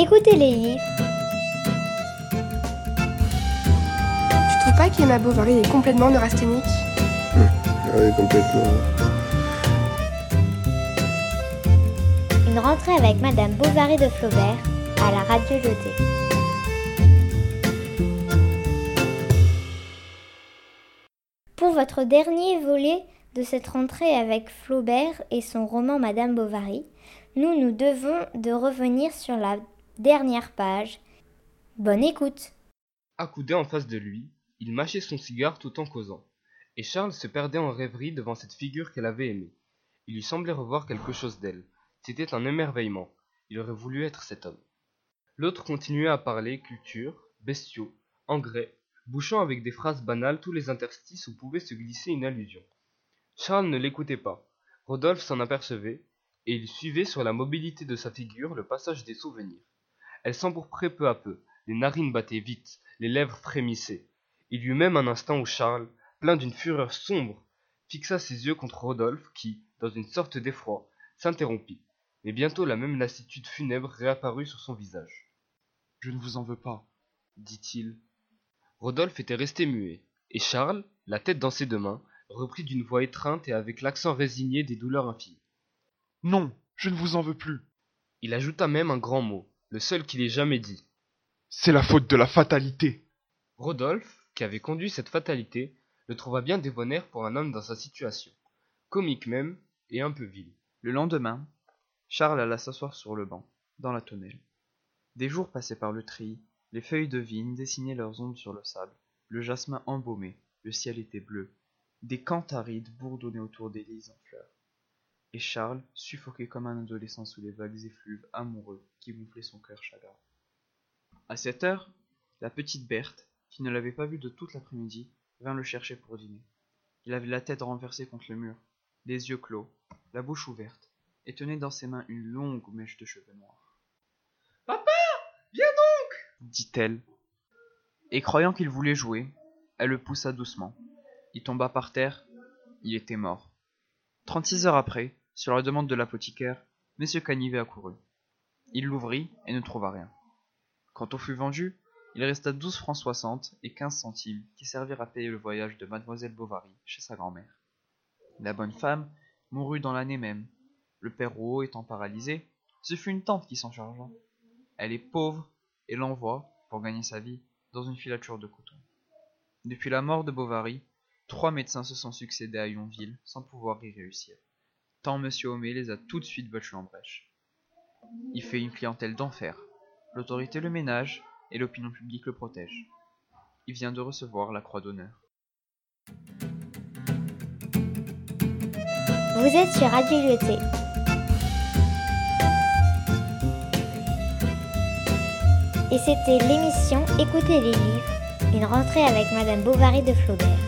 écoutez les livres. Tu trouves pas qu'Emma Bovary est complètement neurasthénique Oui, complètement. Une rentrée avec Madame Bovary de Flaubert à la radio Lyoté. Pour votre dernier volet de cette rentrée avec Flaubert et son roman Madame Bovary, nous nous devons de revenir sur la dernière page. Bonne écoute. Accoudé en face de lui, il mâchait son cigare tout en causant, et Charles se perdait en rêverie devant cette figure qu'elle avait aimée. Il lui semblait revoir quelque chose d'elle. C'était un émerveillement. Il aurait voulu être cet homme. L'autre continuait à parler culture, bestiaux, engrais, bouchant avec des phrases banales tous les interstices où pouvait se glisser une allusion. Charles ne l'écoutait pas. Rodolphe s'en apercevait, et il suivait sur la mobilité de sa figure le passage des souvenirs. Elle s'empourprait peu à peu, les narines battaient vite, les lèvres frémissaient. Il y eut même un instant où Charles, plein d'une fureur sombre, fixa ses yeux contre Rodolphe qui, dans une sorte d'effroi, s'interrompit. Mais bientôt la même lassitude funèbre réapparut sur son visage. Je ne vous en veux pas, dit-il. Rodolphe était resté muet, et Charles, la tête dans ses deux mains, reprit d'une voix étreinte et avec l'accent résigné des douleurs infinies. Non, je ne vous en veux plus. Il ajouta même un grand mot, le seul qu'il ait jamais dit. C'est la faute de la fatalité. Rodolphe, qui avait conduit cette fatalité, le trouva bien débonnaire pour un homme dans sa situation, comique même, et un peu vil. Le lendemain, Charles alla s'asseoir sur le banc, dans la tonnelle. Des jours passaient par le treillis, les feuilles de vigne dessinaient leurs ombres sur le sable, le jasmin embaumé, le ciel était bleu, des cantharides bourdonnaient autour des lys en fleurs. Et Charles, suffoqué comme un adolescent sous les vagues effluves amoureux qui gonflaient son cœur chagrin. À cette heure, la petite Berthe, qui ne l'avait pas vu de toute l'après-midi, vint le chercher pour dîner. Il avait la tête renversée contre le mur, les yeux clos, la bouche ouverte, et tenait dans ses mains une longue mèche de cheveux noirs. Papa Viens donc dit-elle. Et croyant qu'il voulait jouer, elle le poussa doucement. Il tomba par terre, il était mort. Trente-six heures après, sur la demande de l'apothicaire, M. Canivet accourut. Il l'ouvrit et ne trouva rien. Quand on fut vendu, il resta douze francs soixante et quinze centimes qui servirent à payer le voyage de mademoiselle Bovary chez sa grand-mère. La bonne femme mourut dans l'année même. Le père Rouault étant paralysé, ce fut une tante qui s'en chargea. Elle est pauvre et l'envoie, pour gagner sa vie, dans une filature de coton. Depuis la mort de Bovary, trois médecins se sont succédés à Yonville sans pouvoir y réussir. Tant M. Homais les a tout de suite battus en brèche. Il fait une clientèle d'enfer. L'autorité le ménage et l'opinion publique le protège. Il vient de recevoir la croix d'honneur. Vous êtes sur Radio. Et c'était l'émission Écoutez les livres, une rentrée avec Madame Bovary de Flaubert.